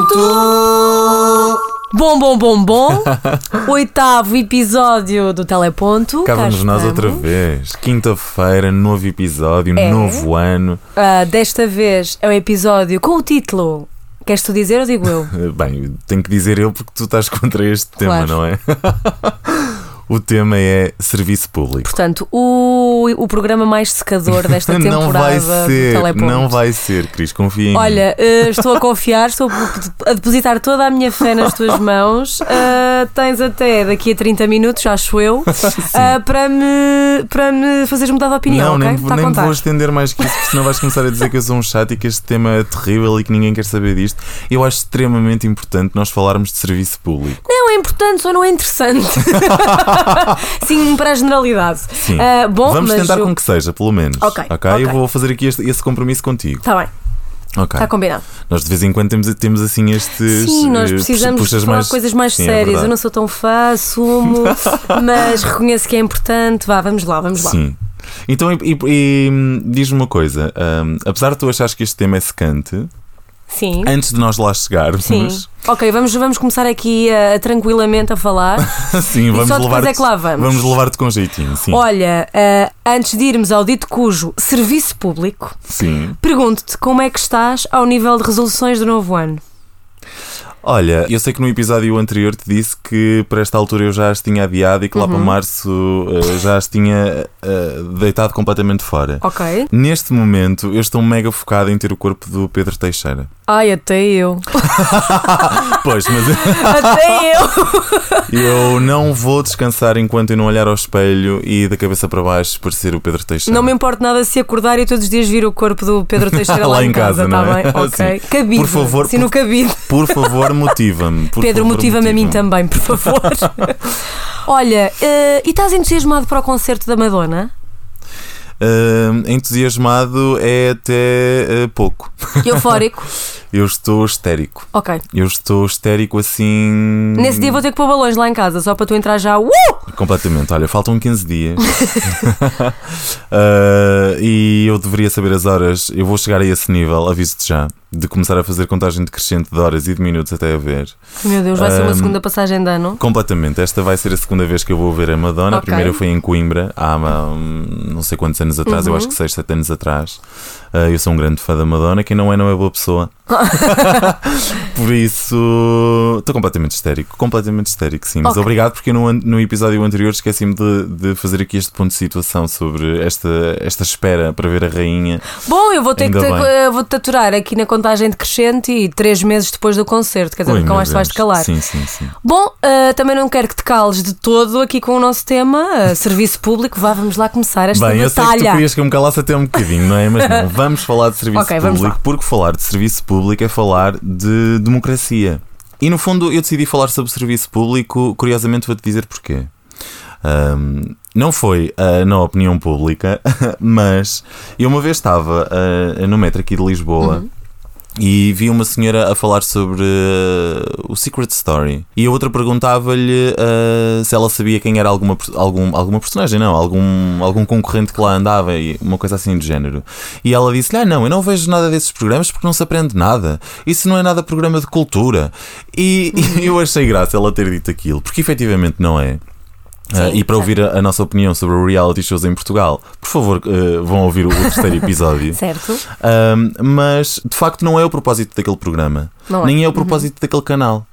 Teleponto. Bom, bom, bom, bom. Oitavo episódio do Teleponto. Cá vamos nós outra vez. Quinta-feira, novo episódio, É. novo ano. Ah, desta vez é um episódio com o título. Queres tu dizer ou digo eu? Bem, tenho que dizer eu porque tu estás contra este Claro. tema, não é? o tema é serviço público. Portanto, o, o programa mais secador desta temporada não vai ser, não vai ser, Cris, confia em mim. Olha, eh, estou a confiar, estou a depositar toda a minha fé nas tuas mãos. Ah, tens até daqui a 30 minutos, acho eu, ah, para, me, para me fazeres mudar de opinião. Não, ok? nem, Está a nem contar. vou estender mais que isso, porque senão vais começar a dizer que eu sou um chato e que este tema é terrível e que ninguém quer saber disto. Eu acho extremamente importante nós falarmos de serviço público. Não é importante, só não é interessante. Sim, para a generalidade. Sim. Ah, bom, Vamos tentar eu- com que seja, pelo menos. Ok, Eu ok. vou fazer aqui este- esse compromisso contigo. Está bem, Ok. está combinado. Nós de vez em quando temos, temos assim estes. Sim, nós eh, precisamos puxas de mais- coisas mais Sim, é sérias. eu verdade. não sou tão fã, assumo, mas reconheço que é importante. Vá, vamos lá, vamos lá. Sim. Então, e, e- e, hum, diz-me uma coisa: hum, apesar de tu achares que este tema é secante, Sim. antes de nós lá chegarmos, Sim. Ok, vamos, vamos começar aqui a, tranquilamente a falar. sim, vamos levar é lá vamos. levar-te com jeitinho, sim. Olha, ah, antes de irmos ao dito cujo serviço público, pergunto-te como é que estás ao nível de resoluções do novo ano. Olha, eu sei que no episódio anterior te disse que para esta altura eu já as tinha adiado e que lá Uhum. para março eh, já as tinha eh, deitado completamente fora. Ok? Neste momento, eu estou mega focado em ter o corpo do Pedro Teixeira. Ai, até eu. Pois, mas Até eu. eu não vou descansar enquanto eu não olhar ao espelho e da cabeça para baixo parecer o Pedro Teixeira. Não me importa nada se acordar e todos os dias vir o corpo do Pedro Teixeira lá, Lá em casa, casa, tá não é? bem? Ok. Sim. Cabide. Por favor, Sim, no por- cabide. Por favor, motiva-me. Por Pedro, motiva-me a mim motiva-me. também, por favor. Olha, eh, e estás entusiasmado para o concerto da Madonna? Ah, entusiasmado é até ah, pouco. Eufórico? Eu estou histérico. ok. Eu estou histérico assim. Nesse dia vou ter que pôr balões lá em casa, só para tu entrar já. Uh! Completamente. Olha, faltam 15 dias. Ah, e eu deveria saber as horas. Eu vou chegar a esse nível, aviso-te já, de começar a fazer contagem decrescente de horas e de minutos até a ver. Meu Deus, vai ser uma Ahm, segunda passagem de ano. Completamente. Esta vai ser a segunda vez que eu vou ver a Madonna. A Ok. primeira foi em Coimbra, há hum, não sei quantos anos atrás, eu Uhum. acho que 6, 7 anos atrás. Ah, eu sou um grande fã da Madonna. Quem não é, não é boa pessoa. Por isso, estou completamente histérico. Completamente histérico, sim. Mas Ok. obrigado, porque no, no episódio anterior esqueci-me de, de fazer aqui este ponto de situação sobre esta, esta espera para ver a rainha. Bom, eu vou ter Ainda que te, bem. eh, vou-te aturar aqui na contagem decrescente e três meses depois do concerto, quer dizer, nunca meu mais vais te calar. Sim, sim, sim. Bom, eh, também não quero que te cales de todo aqui com o nosso tema, eh, serviço público. Vá, vamos lá começar esta Bem, eu sei que tu batalha. querias que eu me calasse até um bocadinho, não é? Mas não, vamos falar de serviço Ok, vamos público, porque falar de serviço público é falar de democracia. E no fundo eu decidi falar sobre serviço público, curiosamente vou-te dizer porquê. Ahm, não foi ah, na opinião pública, mas eu uma vez estava ah, no metro aqui de Lisboa. Uhum. E vi uma senhora a falar sobre uh, o Secret Story. E a outra perguntava-lhe uh, se ela sabia quem era alguma, algum, alguma personagem, não, algum, algum concorrente que lá andava, e uma coisa assim do género. E ela disse-lhe: Ah, não, eu não vejo nada desses programas porque não se aprende nada. Isso não é nada programa de cultura. E, e eu achei graça ela ter dito aquilo, porque efetivamente não é. Sim, e para ouvir a, a nossa opinião sobre o reality shows em Portugal, por favor, ah, vão ouvir o, o terceiro episódio. Certo? Um, mas de facto não é o propósito daquele programa, Não é. nem é o propósito daquele canal.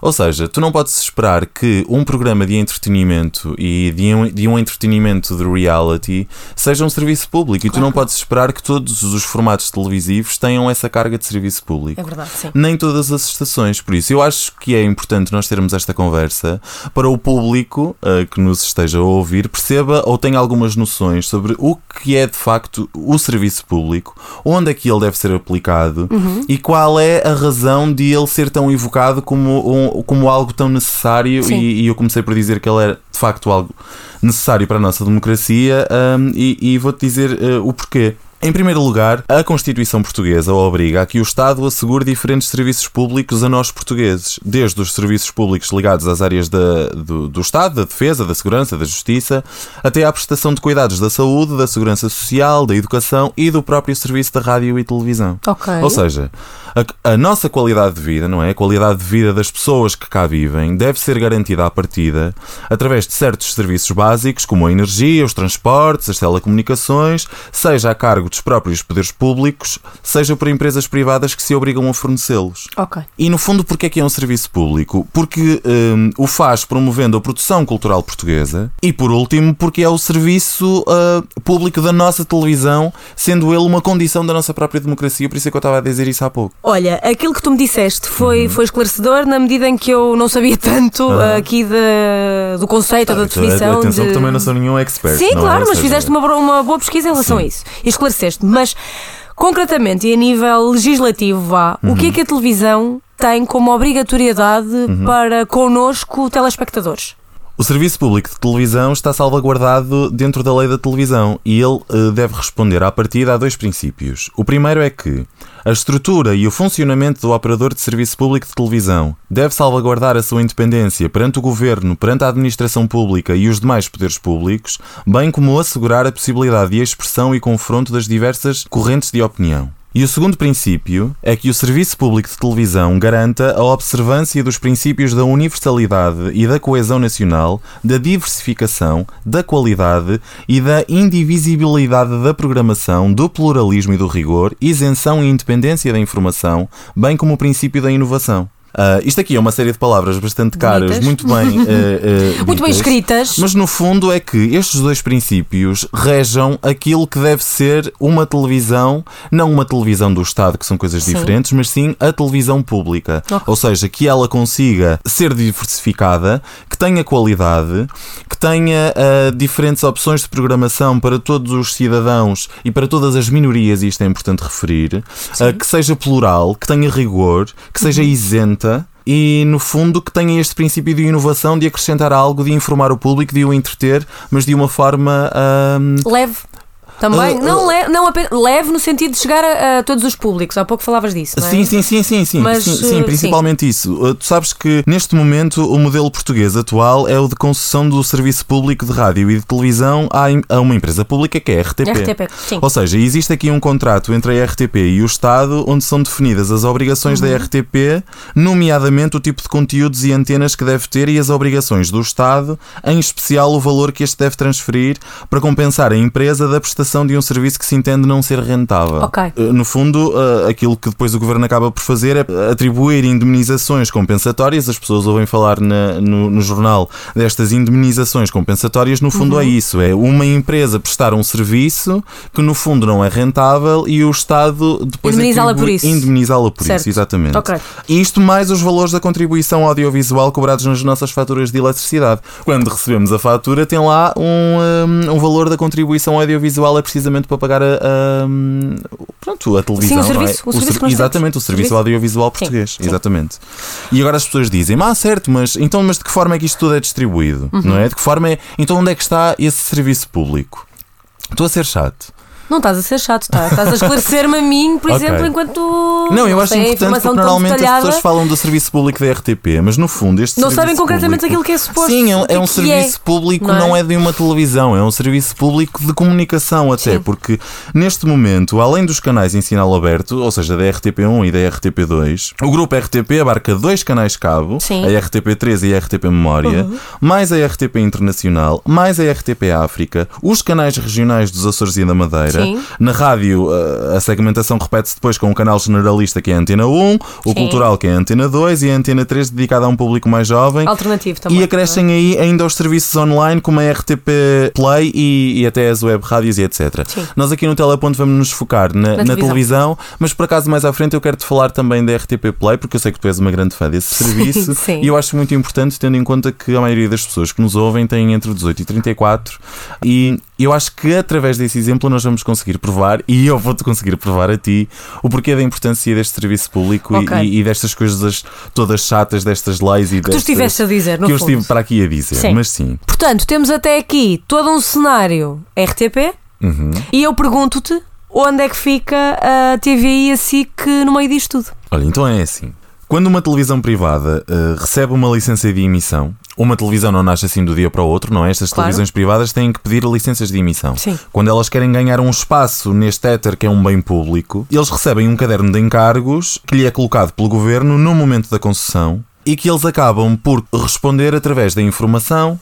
Ou seja, tu não podes esperar que um programa de entretenimento e de um, de um entretenimento de reality seja um serviço público e tu não podes esperar que todos os formatos televisivos tenham essa carga de serviço público É verdade, sim. nem todas as estações. Por isso, eu acho que é importante nós termos esta conversa para o público uh, que nos esteja a ouvir perceba ou tenha algumas noções sobre o que é de facto o serviço público, onde é que ele deve ser aplicado e qual é a razão de ele ser tão evocado como, um- como algo tão necessário. E, e eu comecei por dizer que ele é de facto algo necessário para a nossa democracia um, e, e vou-te dizer uh, o porquê. Em primeiro lugar, a Constituição Portuguesa obriga a que o Estado assegure diferentes serviços públicos a nós portugueses, desde os serviços públicos ligados às áreas da, do, do Estado, da defesa, da segurança, da justiça, até à prestação de cuidados da saúde, da segurança social, da educação e do próprio serviço da rádio e televisão. Ok. Ou seja, a, a, nossa qualidade de vida, não é? A qualidade de vida das pessoas que cá vivem deve ser garantida à partida através de certos serviços básicos, como a energia, os transportes, as telecomunicações, seja a cargo dos próprios poderes públicos, seja por empresas privadas que se obrigam a fornecê-los. Ok. E no fundo, porquê é que é um serviço público? Porque um, o faz promovendo a produção cultural portuguesa e, por último, porque é o serviço uh, público da nossa televisão, sendo ele uma condição da nossa própria democracia, por isso é que eu estava a dizer isso há pouco. Olha, aquilo que tu me disseste foi, uhum. foi esclarecedor na medida em que eu não sabia tanto uhum. aqui de, do conceito ah, da então, definição. Atenção de... que também não sou nenhum expert. Sim, é? claro, mas seja... fizeste uma, uma boa pesquisa em relação Sim. a isso e esclareceste. Mas concretamente e a nível legislativo, vá, uhum. o que é uhum. que a televisão tem como obrigatoriedade uhum. para connosco, telespectadores? O Serviço Público de Televisão está salvaguardado dentro da lei da televisão e ele uh, deve responder à partida a dois princípios. O primeiro é que a estrutura e o funcionamento do operador de serviço público de televisão deve salvaguardar a sua independência perante o governo, perante a administração pública e os demais poderes públicos, bem como assegurar a possibilidade de expressão e confronto das diversas correntes de opinião. E o segundo princípio é que o Serviço Público de Televisão garanta a observância dos princípios da universalidade e da coesão nacional, da diversificação, da qualidade e da indivisibilidade da programação, do pluralismo e do rigor, isenção e independência da informação, bem como o princípio da inovação. Uh, isto aqui é uma série de palavras bastante caras, Bonitas. muito bem, uh, uh, muito bem escritas. Mas no fundo é que estes dois princípios rejam aquilo que deve ser uma televisão, não uma televisão do Estado, que são coisas sim. diferentes, mas sim a televisão pública. Okay. Ou seja, que ela consiga ser diversificada, que tenha qualidade, que tenha diferentes opções de programação para todos os cidadãos e para todas as minorias, e isto é importante referir, que seja plural, que tenha rigor, que seja uhum. E, no fundo, que tenha este princípio de inovação, de acrescentar algo, de informar o público, de o entreter, mas de uma forma. Leve. Também, uh, não, le não apenas, leve no sentido de chegar a, a, todos os públicos. Há pouco falavas disso. Não é? Sim, sim, sim, sim, sim, Mas, sim, sim, principalmente sim. isso. Uh, tu sabes que neste momento o modelo português atual é o de concessão do serviço público de rádio e de televisão a, uma empresa pública que é a RTP. RTP sim. Ou seja, existe aqui um contrato entre a RTP e o Estado onde são definidas as obrigações uhum. da RTP, nomeadamente o tipo de conteúdos e antenas que deve ter e as obrigações do Estado, em especial o valor que este deve transferir para compensar a empresa da prestação de um serviço que se entende não ser rentável. Okay. Eh, no fundo, eh, aquilo que depois o governo acaba por fazer é atribuir indemnizações compensatórias. As pessoas ouvem falar na, no, no, jornal destas indemnizações compensatórias. No fundo, é uhum. é isso: é uma empresa prestar um serviço que no fundo não é rentável e o Estado depois indemnizá-la por isso. Indemnizá-la por certo. isso, exatamente. Okay. Isto mais os valores da contribuição audiovisual cobrados nas nossas faturas de eletricidade. Quando recebemos a fatura, tem lá um, um, um valor da contribuição audiovisual é precisamente para pagar a, a, pronto, a televisão. Sim, o serviço. É? O, o serviço exatamente, o serviço, audiovisual português. Sim, exatamente. Sim. E agora as pessoas dizem, ah, certo, mas então mas de que forma é que isto tudo é distribuído? Uhum. Não é? De que forma é. Então onde é que está esse serviço público? Estou a ser chato. Não estás a ser chato, tá? estás a esclarecer-me a mim, por okay. exemplo, enquanto. Não, eu acho importante porque normalmente as pessoas falam do serviço público da RTP, mas no fundo este Não sabem concretamente aquilo que é suposto. Sim, é, é um serviço é, público, não é? não é? de uma televisão, é um serviço público de comunicação até, Sim. porque neste momento, além dos canais em sinal aberto, ou seja, da RTP1 e da RTP2, o grupo RTP abarca dois canais cabo, Sim. a RTP3 e a RTP Memória, uhum. mais a RTP Internacional, mais a RTP África, os canais regionais dos Açores e da Madeira Na rádio, eh, a segmentação repete-se depois com o canal generalista, que é a Antena 1, o Sim. cultural, que é a Antena 2, e a Antena 3, dedicada a um público mais jovem. Alternativo também. E acrescem é? aí ainda os serviços online, como a RTP Play e, e até as web rádios e etc. Sim. Nós aqui no Teleponto vamos nos focar na, na, na televisão. televisão. mas por acaso mais à frente eu quero-te falar também da RTP Play, porque eu sei que tu és uma grande fã desse serviço. E eu acho muito importante, tendo em conta que a maioria das pessoas que nos ouvem têm entre 18 e 34, e eu acho que através desse exemplo nós vamos conseguir provar, e eu vou-te conseguir provar a ti, o porquê da importância deste serviço público okay. e, e, destas coisas todas chatas, destas leis e que destas, tu estiveste a dizer, no Que fundo. eu estive para aqui a dizer, sim. mas sim. Portanto, temos até aqui todo um cenário RTP, uhum. e eu pergunto-te onde é que fica a TVI e a SIC no meio disto tudo? Olha, então é assim. Quando uma televisão privada uh, recebe uma licença de emissão, uma televisão não nasce assim do dia para o outro, não é? Estas Claro. televisões privadas têm que pedir licenças de emissão. Sim. Quando elas querem ganhar um espaço neste éter que é um bem público, eles recebem um caderno de encargos que lhe é colocado pelo governo no momento da concessão e que eles acabam por responder através da informação,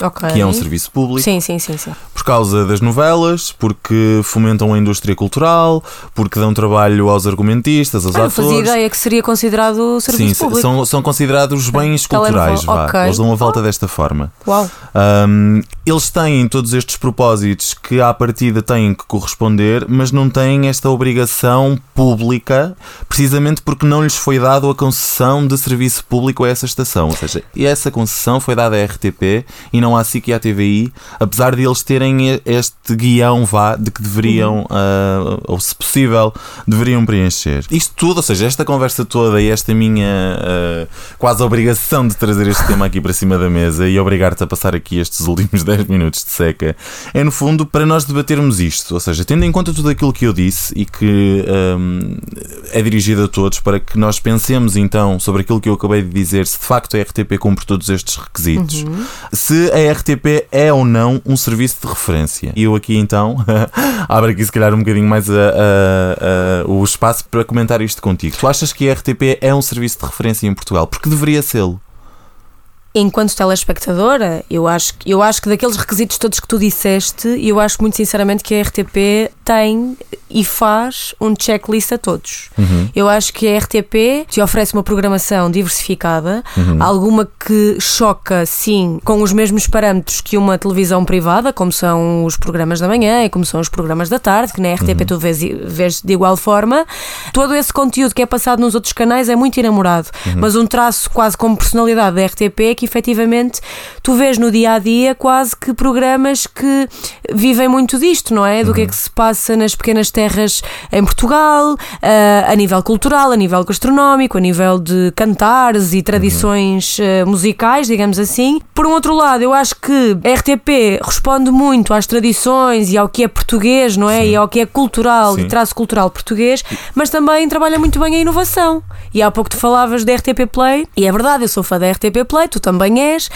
Ok. que é um serviço público, Sim, sim, sim, sim. por causa das novelas, porque fomentam a indústria cultural, porque dão trabalho aos argumentistas, aos Ah, não fazia atores. ideia que seria considerado serviço Sim, público. são, são considerados bens Telemóvel, culturais, vá. ok. Eles dão a volta desta forma. Uau. Um, eles têm todos estes propósitos que à partida têm que corresponder, mas não têm esta obrigação pública, precisamente porque não lhes foi dado a concessão de serviço público a essa estação. Ou seja, essa concessão foi dada à RTP e não à SIC e à TVI, apesar de eles terem este guião vá de que deveriam, ah, ou se possível, deveriam preencher. Isto tudo, ou seja, esta conversa toda e esta minha ah, quase obrigação de trazer este tema aqui para cima da mesa e obrigar-te a passar aqui estes últimos 10 minutos de seca, é no fundo para nós debatermos isto. Ou seja, tendo em conta tudo aquilo que eu disse e que hum, é dirigido a todos, para que nós pensemos então sobre aquilo que eu acabei de dizer, se de facto a RTP cumpre todos estes requisitos, se a RTP é ou não um serviço de referência. E eu aqui então abro aqui se calhar um bocadinho mais a- a- a- o espaço para comentar isto contigo. Tu achas que a RTP é um serviço de referência em Portugal? Porque deveria sê-lo. Enquanto telespectadora, eu acho, que- eu acho que daqueles requisitos todos que tu disseste, eu acho muito sinceramente que a RTP tem e faz um checklist a todos. Eu acho que a RTP te oferece uma programação diversificada, alguma que choca, sim, com os mesmos parâmetros que uma televisão privada, como são os programas da manhã e como são os programas da tarde, que na RTP tu vês, vês de igual forma. Todo esse conteúdo que é passado nos outros canais é muito enamorado, mas um traço quase como personalidade da RTP é que efetivamente tu vês no dia a dia quase que programas que vivem muito disto, não é? Do que é que se passa nas pequenas terras em Portugal, ah, a nível cultural, a nível gastronómico, a nível de cantares e tradições ah, musicais, digamos assim. Por um outro lado, eu acho que a RTP responde muito às tradições e ao que é português, não é? E ao que é cultural, Sim. de traço cultural português, mas também trabalha muito bem a inovação. E há pouco tu falavas da RTP Play, e é verdade, eu sou fã da RTP Play, tu também és,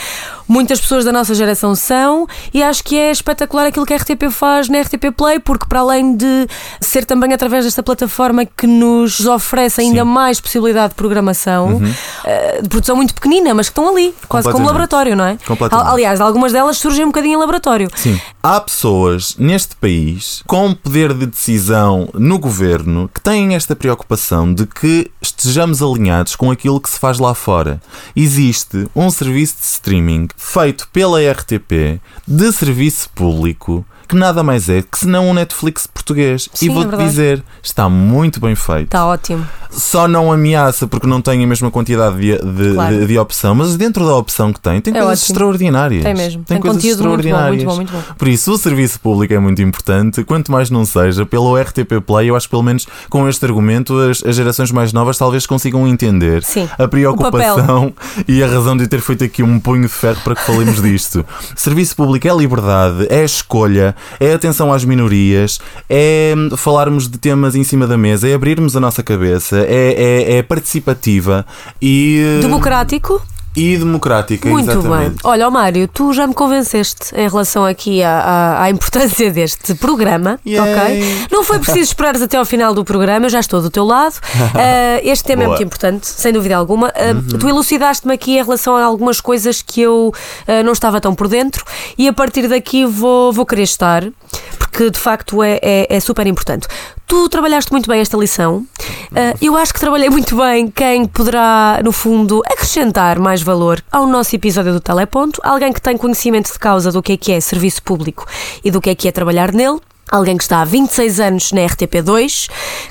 muitas pessoas da nossa geração são, e acho que é espetacular aquilo que a RTP faz na RTP Play, porque para além de ser também através desta plataforma que nos oferece ainda Sim. Uhum. mais possibilidade de programação, eh, de produção muito pequenina, mas que estão ali, quase como laboratório, não é? Aliás, algumas delas surgem um bocadinho em laboratório. Sim. Há pessoas neste país com poder de decisão no governo que têm esta preocupação de que estejamos alinhados com aquilo que se faz lá fora. Existe um serviço de streaming feito pela RTP de serviço público que nada mais é que senão um Netflix português. Sim, e é vou-te verdade. dizer, está muito bem feito. Está ótimo. Só não ameaça porque não tem a mesma quantidade de, de, Claro. de- de opção, mas dentro da opção que tem, tem É coisas ótimo. extraordinárias. Tem mesmo. Tem, Tem coisas conteúdo muito bom, extraordinárias. muito bom, muito bom. Por isso, o serviço público é muito importante, quanto mais não seja, pelo RTP Play, eu acho que pelo menos com este argumento as, as gerações mais novas talvez consigam entender Sim. a preocupação e a razão de ter feito aqui um punho de ferro para que falemos disto. Serviço público é liberdade, é escolha, é atenção às minorias, é falarmos de temas em cima da mesa, é abrirmos a nossa cabeça, é, é, é participativa e, Democrático. E democrática. Muito exatamente. bem. Olha, Mário, tu já me convenceste em relação aqui à, à- à importância deste programa, Yay. ok? Não foi preciso esperares até ao final do programa, eu já estou do teu lado. Ah, este tema é Boa. Uhum. muito importante, sem dúvida alguma. Ah, Tu elucidaste-me aqui em relação a algumas coisas que eu ah, não estava tão por dentro e a partir daqui vou, vou querer estar, porque de facto é, é, é super importante. Tu trabalhaste muito bem esta lição. Ah, eu acho que trabalhei muito bem quem poderá, no fundo, acrescentar mais valor ao nosso episódio do Teleponto. Alguém que tem conhecimento de causa do que é que é serviço público e do que é que é trabalhar nele. Alguém que está há 26 anos na RTP2,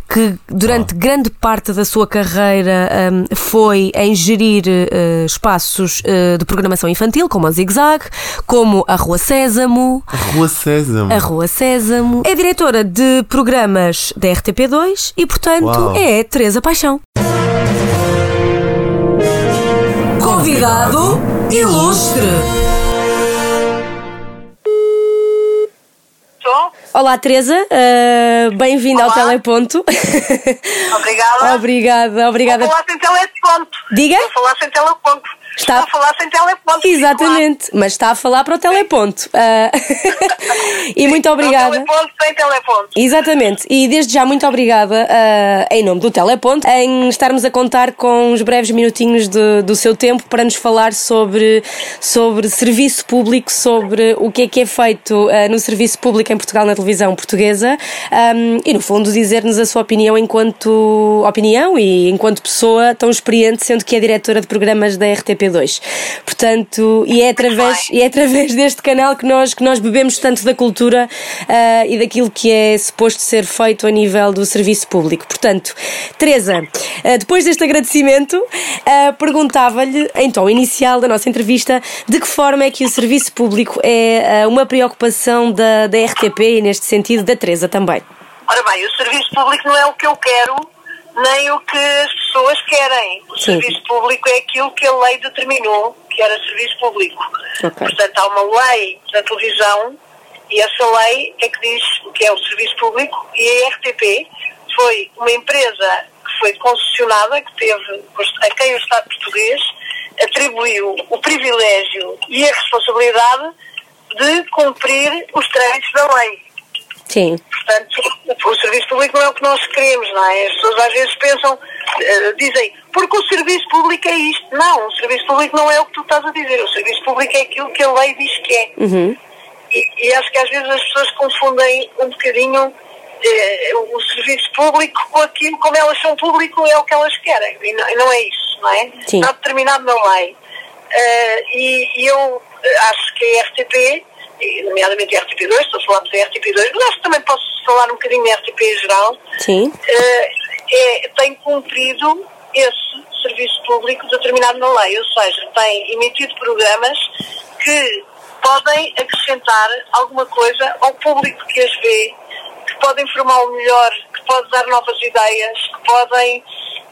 que durante grande parte da sua carreira hum, foi em gerir eh, espaços eh, de programação infantil, como a Zig Zag, como a Rua Sésamo, Rua Sésamo. a Rua Sésamo. É diretora de programas da RTP2 e, portanto, Uau. é Teresa Paixão. Convidado ilustre. Olá, Teresa. Uh, Bem-vinda ao Teleponto. Obrigada. obrigada, obrigada. Vou falar sem teleponto. Diga? Vou falar sem teleponto. Está... Estou a falar sem teleponto. Exatamente, mas está a falar para o teleponto. Uh... e muito obrigada. Teleponto sem teleponto. Exatamente, e desde já muito obrigada uh, em nome do Teleponto em estarmos a contar com uns breves minutinhos de, do seu tempo para nos falar sobre, sobre serviço público, sobre o que é que é feito uh, no serviço público em Portugal na televisão portuguesa um, e no fundo dizer-nos a sua opinião enquanto opinião e enquanto pessoa tão experiente, sendo que é diretora de programas da RTP RTP2. Portanto, e é através, e é através deste canal que nós, que nós bebemos tanto da cultura uh, e daquilo que é suposto ser feito a nível do serviço público. Portanto, Teresa, uh, depois deste agradecimento, uh, perguntava-lhe, então, inicial da nossa entrevista, de que forma é que o serviço público é uma preocupação da, da RTP e, neste sentido, da Teresa também. Ora bem, o serviço público não é o que eu quero nem o que as pessoas querem. O Sim. serviço público é aquilo que a lei determinou que era serviço público. Okay. Portanto, há uma lei da televisão e essa lei é que diz o que é o serviço público e a RTP foi uma empresa que foi concessionada, que teve, a quem o Estado português atribuiu o privilégio e a responsabilidade de cumprir os trâmites da lei. Sim. Portanto, o serviço público não é o que nós queremos, não é? As pessoas às vezes pensam, uh, dizem, porque o serviço público é isto. Não, o serviço público não é o que tu estás a dizer. O serviço público é aquilo que a lei diz que é. Uhum. E, e, acho que às vezes as pessoas confundem um bocadinho uh, o serviço público com aquilo, como elas são público, é o que elas querem. E não, e não é isso, não é? Sim. Está determinado na lei. Uh, e, e eu acho que a RTP nomeadamente a RTP2, estou a falar da RTP2, mas acho que também posso falar um bocadinho da RTP em geral, Sim. Uh, é, tem cumprido esse serviço público determinado na lei, ou seja, tem emitido programas que podem acrescentar alguma coisa ao público que as vê, que podem formá-lo melhor, que pode dar novas ideias, que podem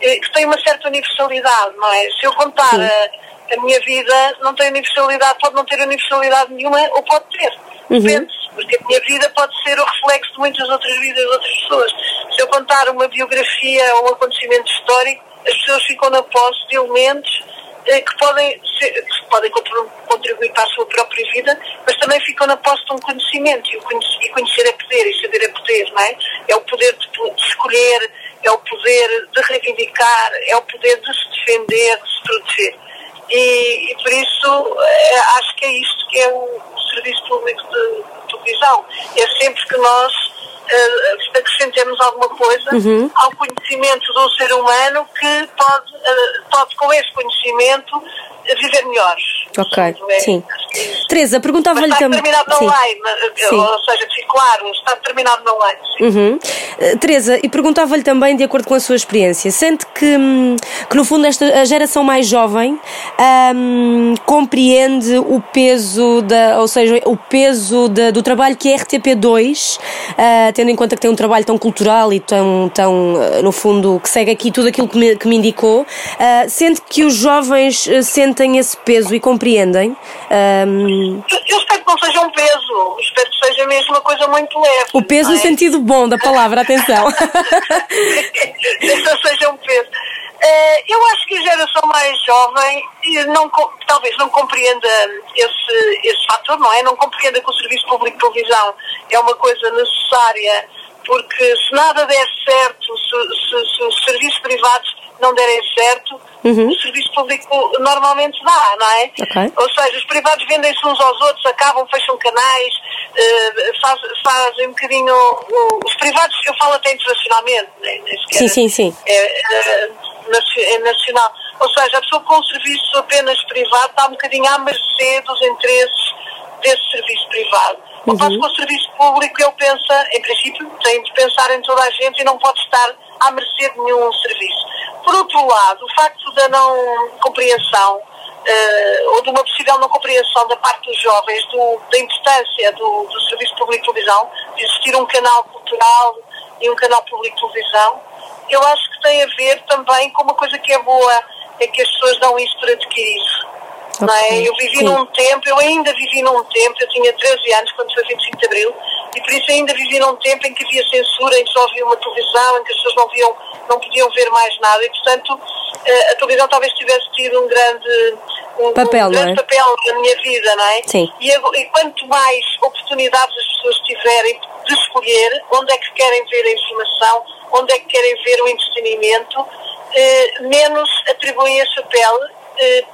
eh, que têm uma certa universalidade, não é? Se eu contar a minha vida não tem universalidade, pode não ter universalidade nenhuma ou pode ter. Uhum. Depende, porque a minha vida pode ser o reflexo de muitas outras vidas de outras pessoas. Se eu contar uma biografia ou um acontecimento histórico, as pessoas ficam na posse de elementos eh, que podem, ser, que podem contribuir para a sua própria vida, mas também ficam na posse de um conhecimento. E, conhecer é poder, e saber é poder, não é? É o poder de, de escolher, é o poder de reivindicar, é o poder de se defender, de se proteger. E, e por isso é, acho que é isto que é o, o serviço público de, televisão. É sempre que nós uh, acrescentemos alguma coisa uhum. ao conhecimento do ser humano que pode, uh, pode com esse conhecimento, viver melhor. Ok, é, sim. Teresa, perguntava-lhe também. Está determinado na lei, sim. ou seja, claro, está determinado na lei. Uhum. Uh, Teresa, e perguntava-lhe também, de acordo com a sua experiência, sente que, hum, que no fundo esta, a geração mais jovem um, compreende o peso, da, ou seja, o peso da, do trabalho que é RTP2, uh, tendo em conta que tem um trabalho tão cultural e tão, tão uh, no fundo, que segue aqui tudo aquilo que me, que me indicou, sente que os jovens sentem esse peso e compreendem? Um... Eu espero que não seja um peso, espero que seja mesmo uma coisa muito leve. O peso é? no sentido bom da palavra, atenção. não seja um peso. Uh, eu acho que a geração mais jovem não, talvez não compreenda esse, esse fator, não é? Não compreenda que o serviço público de televisão é uma coisa necessária, porque se nada der certo, se, se, se os serviços privados não derem certo, uhum. o serviço público normalmente dá, não é? Okay. Ou seja, os privados vendem-se uns aos outros, acabam, fecham canais, uh, faz, fazem um bocadinho. Uh, os privados, eu falo até internacionalmente, né? sim, sim, sim. É, uh, é nacional. Ou seja, a pessoa com um serviço apenas privado está um bocadinho à mercê dos interesses desse serviço privado. Uhum. Ao passo que o serviço público, ele pensa, em princípio, tem de pensar em toda a gente e não pode estar à mercê de nenhum serviço. Por outro lado, o facto da não compreensão uh, ou de uma possível não compreensão da parte dos jovens do, da importância do, do Serviço Público de Televisão, de existir um canal cultural e um canal público de televisão, eu acho que tem a ver também com uma coisa que é boa, é que as pessoas dão isso para adquirir. Não é? Eu vivi Sim. num tempo, eu ainda vivi num tempo, eu tinha 13 anos quando foi 25 de Abril, e por isso ainda vivia num tempo em que havia censura, em que só havia uma televisão, em que as pessoas não, viam, não podiam ver mais nada e, portanto, a televisão talvez tivesse tido um grande, um, papel, um grande é? papel na minha vida, não é? Sim. E, e quanto mais oportunidades as pessoas tiverem de escolher onde é que querem ver a informação, onde é que querem ver o entretenimento, eh, menos atribuem esse papel, eh,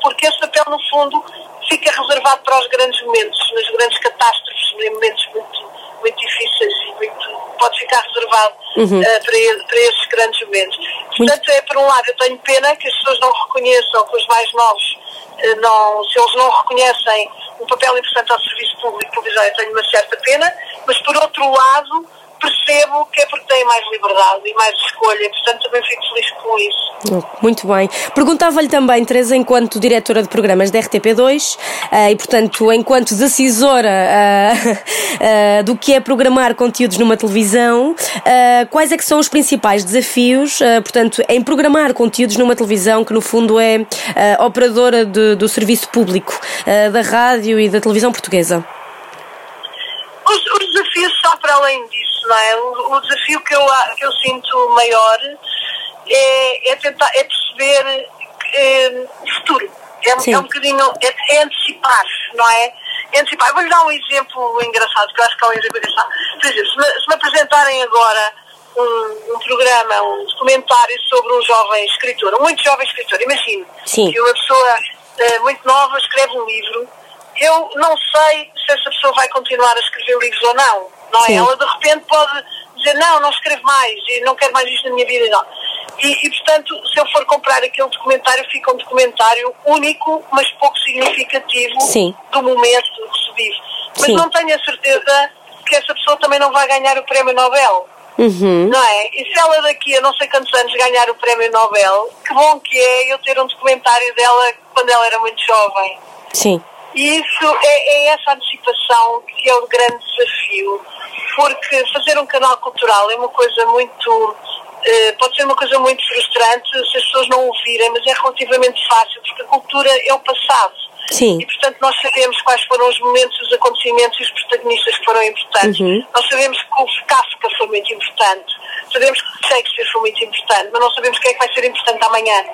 porque esse papel, no fundo, fica reservado para os grandes momentos, nas grandes catástrofes, em momentos muito, muito difíceis e muito, pode ficar reservado Uhum. eh, para, para esses grandes momentos. Portanto, é por um lado, eu tenho pena que as pessoas não reconheçam, que os mais novos, eh, não, se eles não reconhecem um papel importante ao serviço público eu tenho uma certa pena, mas por outro lado, percebo que é porque têm mais liberdade e mais escolha, portanto também fico feliz com isso. Muito bem. Perguntava-lhe também, Teresa, enquanto diretora de programas da RTP2 eh, e, portanto, enquanto decisora eh, eh, do que é programar conteúdos numa televisão, quais é que são os principais desafios, portanto, em programar conteúdos numa televisão que, no fundo, é operadora do serviço público da rádio e da televisão portuguesa? Os, os desafios só para além disso, não é? O, o desafio que eu, que eu sinto maior é, é tentar, é perceber eh, o futuro. É, um- é um bocadinho, é, é antecipar, não é? É antecipar. Vou-lhe dar um exemplo engraçado, que eu acho que é um exemplo engraçado. Por exemplo, se me, se me apresentarem agora um, um programa, um documentário sobre um jovem escritor, um muito jovem escritor, imagine Sim. que uma pessoa eh, muito nova escreve um livro, eu não sei se essa pessoa vai continuar a escrever livros ou não, não é? Sim. Ela de repente pode dizer, não, não escrevo mais e não quero mais isto na minha vida. Não. E, e, portanto, se eu for comprar aquele documentário, fica um documentário único, mas pouco significativo Sim. do momento que se vive. Mas Sim. não tenho a certeza que essa pessoa também não vai ganhar o prémio Nobel. Uhum. Não é? E se ela daqui a não sei quantos anos ganhar o prémio Nobel, que bom que é eu ter um documentário dela quando ela era muito jovem. Sim. E isso é, é essa antecipação que é o grande desafio, porque fazer um canal cultural é uma coisa muito. eh, pode ser uma coisa muito frustrante se as pessoas não ouvirem, mas é relativamente fácil, porque a cultura é o passado. Sim. E, portanto, nós sabemos quais foram os momentos, os acontecimentos e os protagonistas que foram importantes. Uhum. Nós sabemos que o Kafka foi muito importante. Sabemos que Shakespeare foi muito importante, mas não sabemos quem é que vai ser importante amanhã.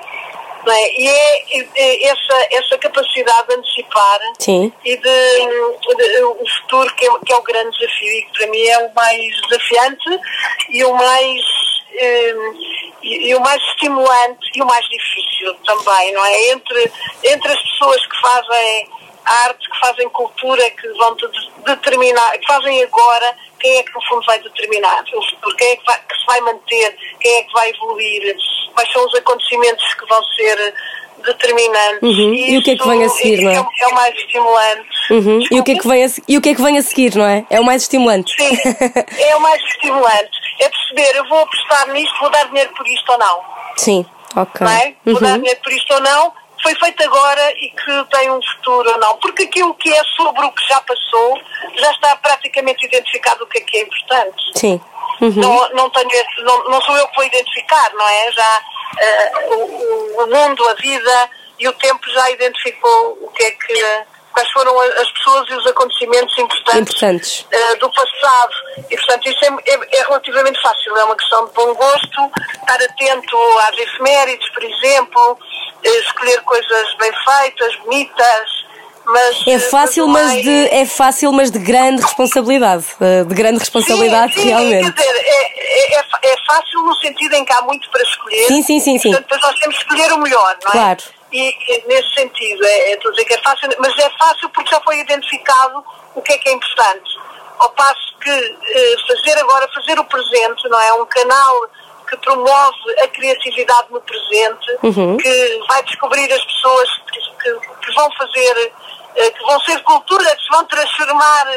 Não é? E é, é- essa, essa capacidade de antecipar Sim. e de, de- o futuro que é, que é o grande desafio e que para mim é o mais desafiante e o mais eh, e, e o mais estimulante e o mais difícil também, não é? Entre, entre as pessoas que fazem arte, que fazem cultura, que vão de- determinar, que fazem agora, quem é que no fundo vai determinar o futuro, quem é que, vai, que se vai manter, quem é que vai evoluir, quais são os acontecimentos que vão ser determinantes. Uhum. E o que é que vem a seguir, não é? é o mais estimulante. Uhum. E, o que é que vem a, e o que é que vem a seguir, não é? É o mais estimulante. Sim, é o mais estimulante. É perceber, eu vou apostar nisto, vou dar dinheiro por isto ou não. Sim, ok. Não é? Vou dar Uhum. dinheiro por isto ou não. Foi feito agora e que tem um futuro ou não. Porque aquilo que é sobre o que já passou já está praticamente identificado o que é que é importante. Sim. Uhum. Não, não, tenho esse- não, não sou eu que vou identificar, não é? Já eh, o, o- mundo, a vida e o tempo já identificou o que é que. Quais foram as pessoas e os acontecimentos importantes Importantes. eh, do passado. E, portanto, isso é, é- é relativamente fácil. É uma questão de bom gosto, estar atento às efemérides, por exemplo, eh, escolher coisas bem feitas, bonitas. Mas, É fácil, mas mais- de, é fácil, mas de grande responsabilidade. eh, De grande responsabilidade, sim, sim, realmente. Quer dizer, é, é, é é fácil no sentido em que há muito para escolher. Sim, sim, sim, sim. Portanto, depois nós temos que escolher o melhor, não é? Claro. E, e nesse sentido, é, é, estou a dizer que é fácil, mas é fácil porque já foi identificado o que é que é importante. Ao passo que eh, fazer agora, fazer o presente, não é? Um canal que promove a criatividade no presente, Uhum. que vai descobrir as pessoas que, que- que vão fazer, eh, que vão ser cultura, que se vão transformar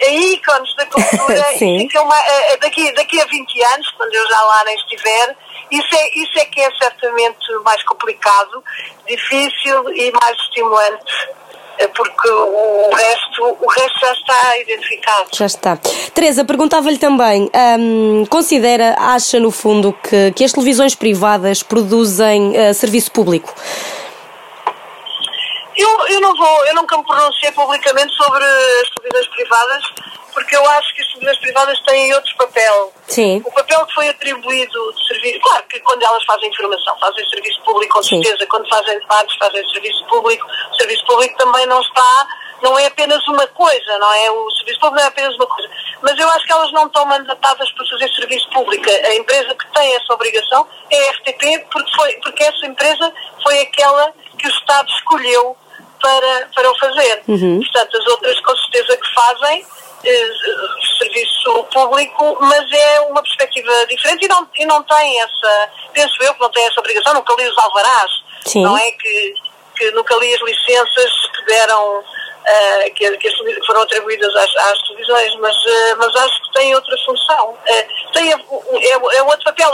em ícones da cultura ficam daqui, daqui a 20 anos, quando eu já lá nem estiver, isso é, isso é que é certamente mais complicado, difícil e mais estimulante, porque o resto, o resto já está identificado. Já está. Teresa, perguntava-lhe também: hum, considera, acha no fundo que, que as televisões privadas produzem eh, serviço público? Eu, eu não vou, eu nunca me pronunciei publicamente sobre as televisões privadas, porque eu acho que as televisões privadas têm outro papel. Sim. O papel que foi atribuído de serviço, claro que quando elas fazem informação, fazem serviço público, com Sim. certeza, quando fazem debates, fazem serviço público, o serviço público também não está, não é apenas uma coisa, não é? O serviço público não é apenas uma coisa. Mas eu acho que elas não estão mandatadas para fazer serviço público. A empresa que tem essa obrigação é a RTP, porque, foi, porque essa empresa foi aquela que o Estado escolheu para, para o fazer. Portanto, as outras com certeza que fazem eh, serviço público, mas é uma perspectiva diferente e não, e não tem essa, penso eu que não tem essa obrigação, nunca li os alvarás, Sim. não é que, que nunca li as licenças que deram, eh, que, que foram atribuídas às, às televisões, mas, eh, mas acho que têm outra função, Eh, tem, é, é outro papel,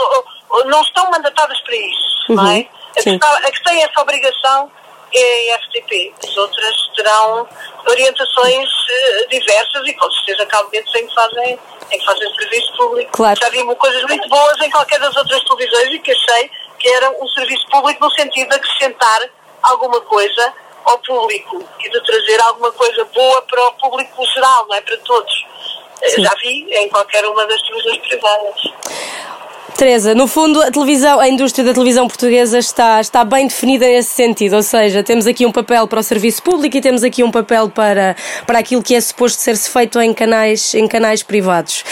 não estão mandatadas para isso, não é? A que, está- a que tem essa obrigação é a FTP. As outras terão orientações eh, diversas e com certeza que há momentos em que fazem, em que fazem serviço público. Claro. Já vi coisas muito boas em qualquer das outras televisões e que achei que era um serviço público no sentido de acrescentar alguma coisa ao público e de trazer alguma coisa boa para o público geral, não é? Para todos. Eh, Sim. Já vi em qualquer uma das televisões privadas. Teresa, no fundo, a televisão, a indústria da televisão portuguesa está, está bem definida nesse sentido, ou seja, temos aqui um papel para o serviço público e temos aqui um papel para, para aquilo que é suposto ser-se feito em canais, em canais privados.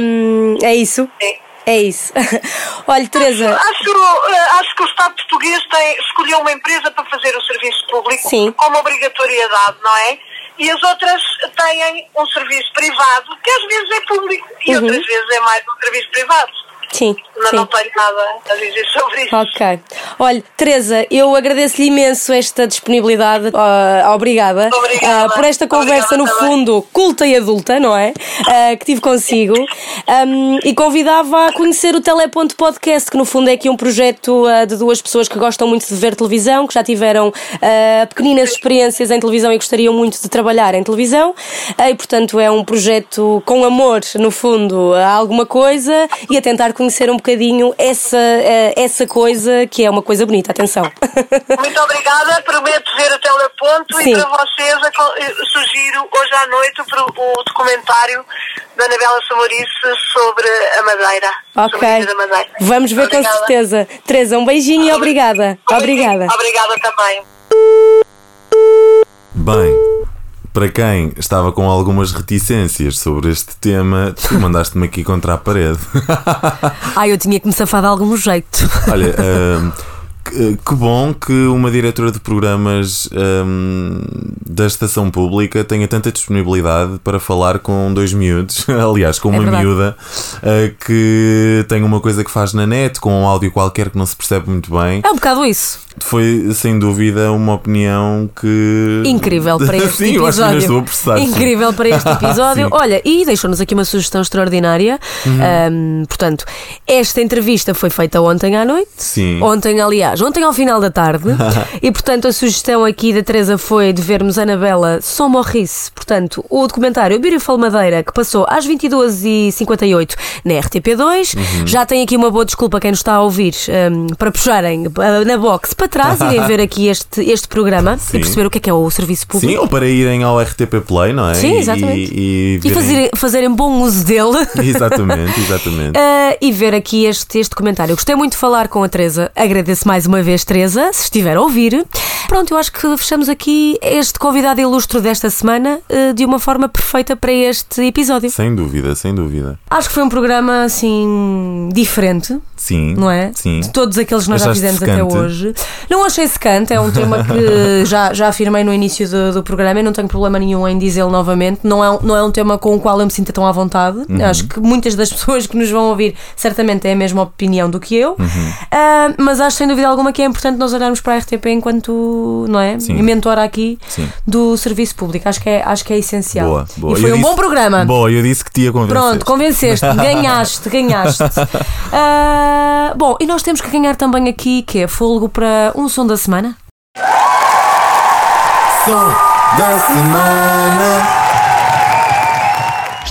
Hum, é isso? Sim. É isso. Olha, Teresa, Acho, eh, acho que o Estado português tem, escolheu uma empresa para fazer o serviço público Sim. como obrigatoriedade, não é? E as outras têm um serviço privado que às vezes é público e Uhum. outras vezes é mais um serviço privado. Sim, Mas sim. não tenho nada a dizer sobre isso. Ok. Olha, Teresa, eu agradeço-lhe imenso esta disponibilidade. ah, obrigada. Obrigada. Ah, por esta conversa, Obrigada no também. fundo, culta e adulta, não é? Ah, que tive consigo. Ahm, e convidava a conhecer o Teleponto Podcast, que no fundo é aqui um projeto ah, de duas pessoas que gostam muito de ver televisão, que já tiveram pequeninas experiências em televisão e gostariam muito de trabalhar em televisão. E, portanto, é um projeto com amor, no fundo, a alguma coisa e a tentar conhecer um bocadinho essa, ah, essa coisa que é uma coisa bonita. Atenção. Muito obrigada, prometo ver o teleponto Sim. e para vocês eh, sugiro hoje à noite o, o documentário da Anabela Samorice sobre a Madeira. Ok. a Madeira. Vamos ver com Obrigada. certeza. Teresa, um beijinho e obrigada. Obrigada. Obrigada também. Bem, para quem estava com algumas reticências sobre este tema, tu mandaste-me aqui contra a parede. Ai, eu tinha que me safar de algum jeito. Olha, hum, que, que bom que uma diretora de programas hum, da estação pública tenha tanta disponibilidade para falar com dois miúdos, aliás, com É uma verdade. miúda uh, que tem uma coisa que faz na net, com um áudio qualquer que não se percebe muito bem. É um bocado isso. Foi sem dúvida uma opinião que. Incrível para este Sim, eu acho que episódio. estou a. Incrível para este episódio. Olha, e deixou-nos aqui uma sugestão extraordinária. Ahm, portanto, esta entrevista foi feita ontem à noite. Sim. Ontem, aliás, ontem ao final da tarde. e, portanto, a sugestão aqui da Teresa foi de vermos Anabela Só Morrice. Portanto, o documentário Beautiful Madeira, que passou às 22h58 na RTP2. Uhum. Já tem aqui uma boa desculpa quem nos está a ouvir ahm, para puxarem ah, na box para trás e irem ver aqui este, este programa Sim. e perceber o que é que é o serviço público. Sim, ou para irem ao RTP Play, não é? Sim, E- exatamente. E, E verem- fazer, fazerem bom uso dele. Exatamente, exatamente. Uh, e ver aqui este, este comentário. Gostei muito de falar com a Teresa. Agradeço mais uma vez, Teresa, se estiver a ouvir. Pronto, eu acho que fechamos aqui este convidado ilustre desta semana uh, de uma forma perfeita para este episódio. Sem dúvida, sem dúvida. Acho que foi um programa assim diferente, Sim. não é? Sim. De todos aqueles que nós já fizemos até secante? hoje. Não achei secante, é um tema que já, já afirmei no início do, do programa e não tenho problema nenhum em dizê-lo novamente. Não é, um- não é um tema com o qual eu me sinto tão à vontade. Uhum. Acho que muitas das pessoas que nos vão ouvir certamente têm a mesma opinião do que eu. Uhum. Ah, mas acho sem dúvida alguma que é importante nós olharmos para a RTP enquanto, não é? Sim. Mentora aqui Sim. do serviço público. Acho que é, acho que é essencial. Boa, boa. E foi Eu um disse- bom programa. Boa, eu disse que te ia convencer. Pronto, convenceste, ganhaste, ganhaste. Ah, bom, e nós temos que ganhar também aqui, que é fôlego para um som da semana. Som da semana.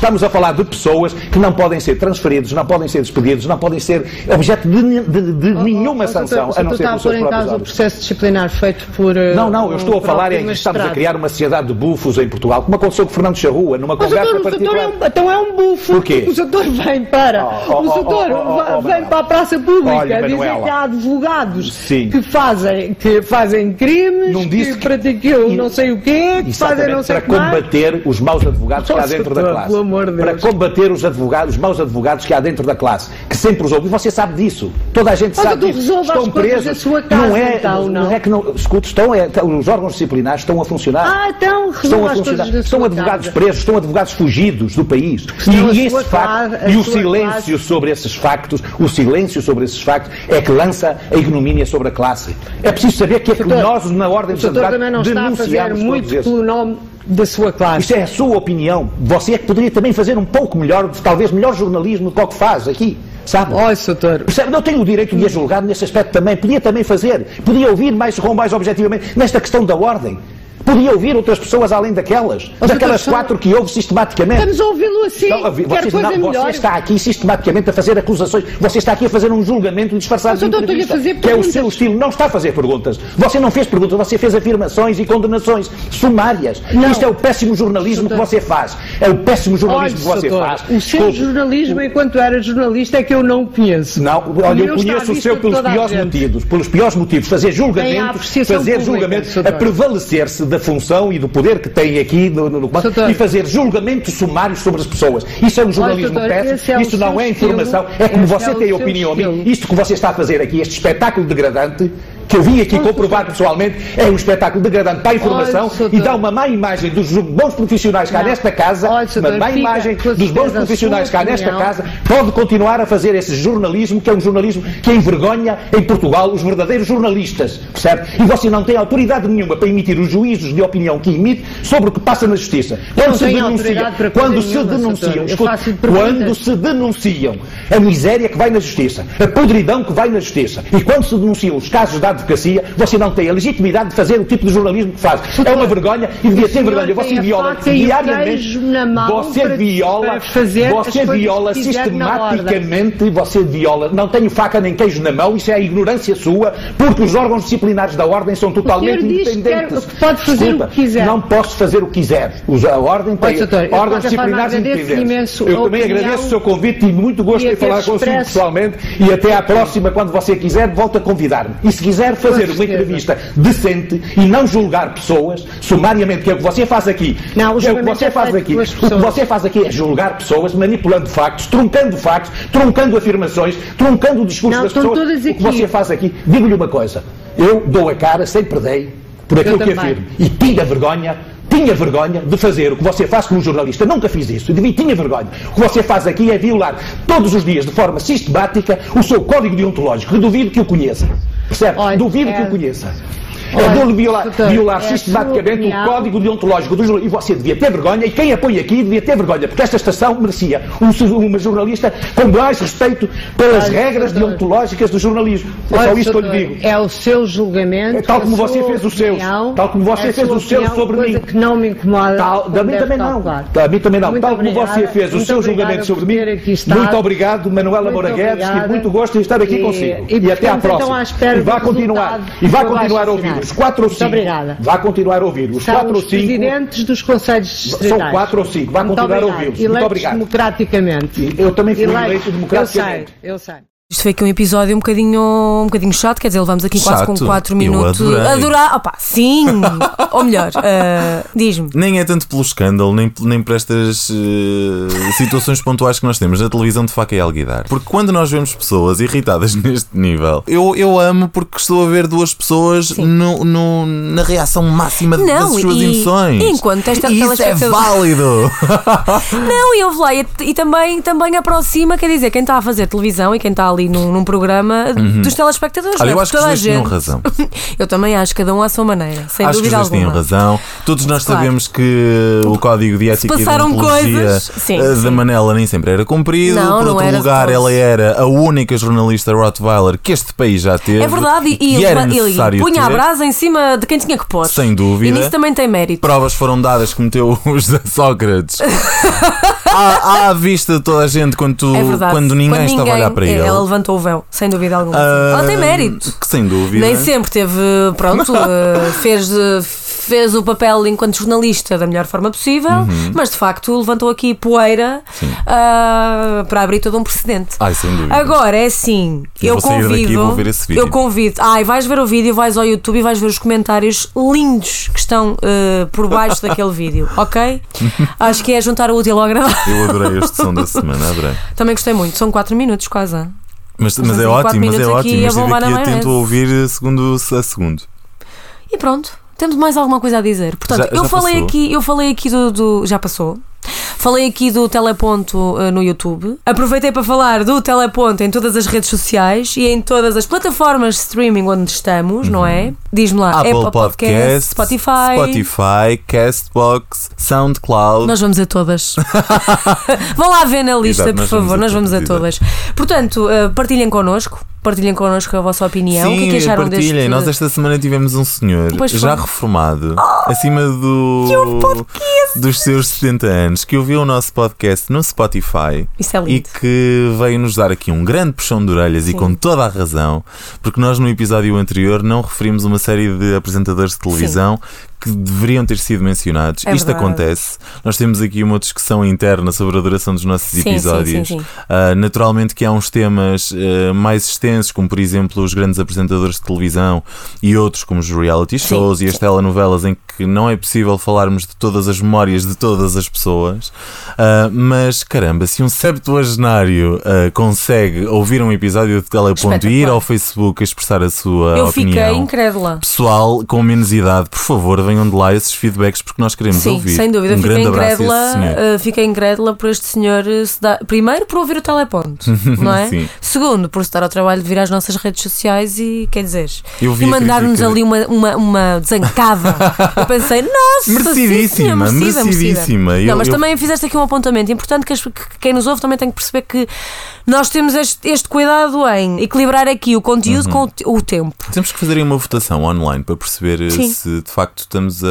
Estamos a falar de pessoas que não podem ser transferidos, não podem ser despedidos, não podem ser objeto de, de- de nenhuma sanção, Você a não ser pelos seus em próprios causa o processo disciplinar feito por. eh, Não, não, eu estou a falar é próprio que estamos a criar uma sociedade de bufos em Portugal, como aconteceu com Fernando Charrua, numa Mas, conversa doutor, o doutor particular. é um, então é um bufo. Porquê? O doutor vem para. Oh, oh, o doutor oh, oh, oh, oh, vem para a praça pública Olha, dizer Manuela. que há advogados Sim. que fazem, que fazem crimes, Não disse que que- praticam não sei o quê, que fazem não sei para o que mais. combater os maus advogados que há dentro da doutor, classe. Amor de Para Deus. combater os advogados, os maus advogados que há dentro da classe, que sempre os ouve. E você sabe disso. Toda a gente sabe disso. Estão presos. casa, não é, então, não? é que não. Escute, estão, é, os órgãos disciplinares estão a funcionar. Ah, então Estão a funcionar. Estão advogados casa. presos, estão advogados fugidos do país. E, sua esse facto, e o silêncio classe- sobre esses factos, o silêncio sobre esses factos é que lança a ignomínia sobre a classe. É preciso saber que é que nós, na Ordem dos Advogados, também não está a fazer muito pelo nome da sua classe. Isso é a sua opinião. Você é que poderia também fazer um pouco melhor, talvez melhor jornalismo do que o que faz aqui. Sabe? Olha, doutor. Percebe? Não tenho o direito de a julgar nesse aspecto também. Podia também fazer. Podia ouvir mais mais objetivamente nesta questão da ordem. Podia ouvir outras pessoas além daquelas. Mas, daquelas quatro que ouve sistematicamente. Estamos a ouvi-lo assim. Ouvir- Quer coisa não- melhor. você está aqui sistematicamente a fazer acusações. Você está aqui a fazer um julgamento disfarçado de entrevista, fazer que é o perguntas. seu estilo. Não está a fazer perguntas. Você não fez perguntas, você fez afirmações e condenações sumárias. Não. Isto é o péssimo jornalismo que Doutor. você faz. É o péssimo Olha, jornalismo que você doutor, faz. o seu jornalismo, enquanto era jornalista, é que eu não conheço. Não, olha, eu conheço o seu pelos piores motivos. Pelos piores motivos. Fazer julgamentos, fazer pública, julgamentos, doutor. a prevalecer-se da função e do poder que tem aqui no, no, no comando Doutor. e fazer julgamentos sumários sobre as pessoas. Isso é um jornalismo doutor, péssimo. é Isso não é informação. estilo, É como esse você é tem opinião. a mim. estilo. Isto que você está a fazer aqui, este espetáculo degradante, que eu vim aqui comprovar pessoalmente, é um espetáculo degradante para a informação Olha, e dá uma má imagem dos bons profissionais cá Não. nesta casa, Olha, uma má imagem dos bons profissionais cá nesta casa, pode continuar a fazer esse jornalismo, que é um jornalismo que envergonha em Portugal os verdadeiros jornalistas, percebe? E você não tem autoridade nenhuma para emitir os juízos de opinião que emite sobre o que passa na Justiça. Quando se denuncia, quando se denunciam, escute, quando se denunciam a miséria que vai na Justiça, a podridão que vai na Justiça, e quando se denunciam os casos da advocacia, você não tem a legitimidade de fazer o tipo de jornalismo que faz. É uma vergonha e devia ter vergonha. Você viola e diariamente. Você viola, você viola sistematicamente, você viola. Não tenho faca nem queijo na mão, isso é a ignorância sua, porque os órgãos disciplinares da ordem são totalmente independentes. que pode fazer Desculpa, o que quiser. Não posso fazer o que quiser. A ordem tem órgãos disciplinares independentes. Eu também agradeço o seu convite, tive muito gosto e em falar consigo pessoalmente e até à próxima, quando você quiser, volta a convidar-me. E se quiser fazer uma entrevista decente e não julgar pessoas, sumariamente, que é o que você faz aqui. Não, o é o que você é faz aqui. O que você faz aqui é julgar pessoas, manipulando factos, truncando factos, truncando afirmações, truncando o discurso Não, das pessoas. O que você faz aqui, digo-lhe uma coisa, eu dou a cara, sempre dei, por aquilo que afirmo. E tinha vergonha, tinha vergonha de fazer o que você faz como jornalista. Nunca fiz isso. Devia- tinha vergonha. O que você faz aqui é violar todos os dias, de forma sistemática, o seu código deontológico, que duvido que o conheça. Olha, duvido é- que o conheça. É de violar, violar é sistematicamente o opinião. código deontológico do jornalismo. E você devia ter vergonha, e quem apoia aqui devia ter vergonha, porque esta estação merecia um, uma jornalista com mais respeito pelas regras deontológicas do jornalismo. É só isso que eu lhe digo. É o seu julgamento. É tal como sua você fez os seus. opinião, Tal como você é fez seus opinião, sobre coisa mim. que não me incomoda. Tal, como a mim também não. calcular. A mim também não. Tal como você fez o seu julgamento sobre mim. Muito obrigado, Manuela Moura Guedes, obrigada. muito gosto em estar aqui E- consigo. e, E, até à então, próxima. e vá continuar. E vá continuar a ouvir. Os 4 ou Muito 5. obrigada. Vá continuar a ouvir os São 4 ou 5. presidentes dos conselhos distritais. São 4 ou 5. Vá Muito continuar a ouvi-los. Muito obrigado. democraticamente. Eu também fui eleito democraticamente. Eu sei, eu sei. Isto foi aqui um episódio um bocadinho, um bocadinho chato, quer dizer, levamos aqui quase com Chato? 4 Eu minutos. adorei. Adorar, opá, sim! Ou melhor, ah, diz-me. Nem é tanto pelo escândalo, nem, nem por estas eh, situações pontuais que nós temos na televisão de faca e alguidar. Porque quando nós vemos pessoas irritadas neste nível, eu, eu amo porque estou a ver duas pessoas no, no- na reação máxima Não, das suas e- emoções. enquanto esta e isso é telespectador- válido. Não, e houve lá, e, e também, também aproxima, quer dizer, quem está a fazer televisão e quem está ali ali num, num programa dos telespectadores. Uhum. Olha, é? eu acho que Toda os a dois tinham razão. Eu também acho, cada um à sua maneira, sem acho que os dúvida tinham alguma. razão. Todos nós Claro. sabemos que o código de ética e de passaram ontologia coisas, sim, eh, da sim. Manela nem sempre era cumprido. Não, Por não outro lugar, ela era a única jornalista Rottweiler que este país já teve. É verdade, e, que e era ele, ele necessário punha a ter. brasa em cima de quem tinha que pôr. Sem E dúvida. nisso também tem mérito. Provas foram dadas que meteu o José Sócrates à, à vista de toda a gente quando, tu- É quando ninguém Quando estava a olhar para é, ele. Levantou o véu, sem dúvida alguma. Ah, ela tem mérito. que Sem dúvida. Nem sempre teve, pronto, eh, fez, eh, fez o papel enquanto jornalista da melhor forma possível, Uhum. mas de facto levantou aqui poeira ah, para abrir todo um precedente. Ai, sem dúvida. Agora é assim, Eu eu, convido. Eu convido. Ai, vais ver o vídeo, vais ao YouTube e vais ver os comentários lindos que estão eh, por baixo daquele vídeo, ok? Acho que é juntar o útil ao agradável. Eu adorei este som da semana, adorei. Também gostei muito, são 4 minutos quase. Mas, Mas mas é quatro ótimo, mas é ótimo. a Mas estive aqui atento a ouvir segundo a segundo. E pronto, temos mais alguma coisa a dizer. Portanto, Já- eu já falei passou? aqui, eu falei aqui do, do- já passou. Falei aqui do teleponto eh, no YouTube. Aproveitei para falar do teleponto em todas as redes sociais e em todas as plataformas de streaming onde estamos, não é? Diz-me lá, Apple Apple Podcasts, Spotify. Spotify, Castbox, SoundCloud. Nós vamos a todas. Vão lá ver na lista, Exato, por favor, nós vamos a todas. Portanto, eh, partilhem connosco, partilhem connosco a vossa opinião. Sim, o que é que acharam partilhem. deste Nós esta semana tivemos um senhor já foi. Oh, reformado, acima do dos seus 70 anos, que ouviu o nosso podcast no Spotify Isso é e lindo. que veio nos dar aqui um grande puxão de orelhas e Sim. com toda a razão, porque nós no episódio anterior não referimos uma série de apresentadores de televisão que deveriam ter sido mencionados. É Isto verdade. acontece. Nós temos aqui uma discussão interna sobre a duração dos nossos Sim, episódios. sim, sim. Uh, naturalmente que há uns temas uh, mais extensos, como por exemplo os grandes apresentadores de televisão e outros como os reality shows e as telenovelas em que não é possível falarmos de todas as memórias de todas as pessoas. Uh, mas caramba, se um septuagenário consegue ouvir um episódio de Teleponto e ir ao Facebook a expressar a sua Eu opinião. Pessoal com menos idade, por favor, venham de lá esses feedbacks porque nós queremos Sim, ouvir. sem dúvida. Um fiquei incrédula, uh, fiquei incrédula por este senhor uh, se dar- primeiro por ouvir o teleponto, não é? Sim. Segundo, por se dar ao trabalho de vir às nossas redes sociais e quer dizer, e mandar-nos ali uma, uma, uma desancada. Eu pensei, nossa, Merecidíssima, sim, senhor, merecida, merecidíssima. merecida. Eu- Não, mas eu- também fizeste aqui um apontamento importante que, as- que quem nos ouve também tem que perceber que nós temos este, este cuidado em equilibrar aqui o conteúdo Uhum. com o o tempo. Temos que fazer uma votação online para perceber eh, Sim. se de facto estamos a,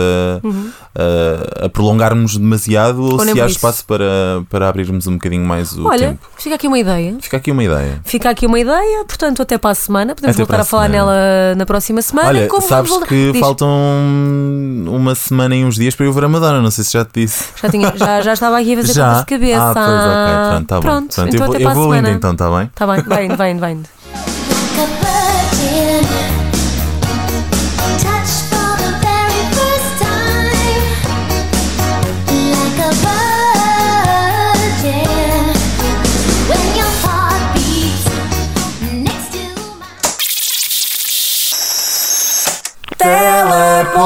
a, a prolongarmos demasiado ou, Ou se há isso. espaço para, para abrirmos um bocadinho mais o Olha, tempo. fica aqui uma ideia. Fica aqui uma ideia. Fica aqui uma ideia, portanto, até para a semana. Podemos Até voltar a a falar nela na próxima semana. Olha, Como sabes que Diz. faltam uma semana e uns dias para eu ver a Madonna, não sei se já te disse. Já, tinha, já, já estava aqui a fazer Já? de cabeça. Ah, pois, ok, pronto, tá bom. Pronto, Pronto, então eu vou, até eu para a vou semana. indo então, está bem? Está bem, vai indo, vai indo, vai indo. Teleponto!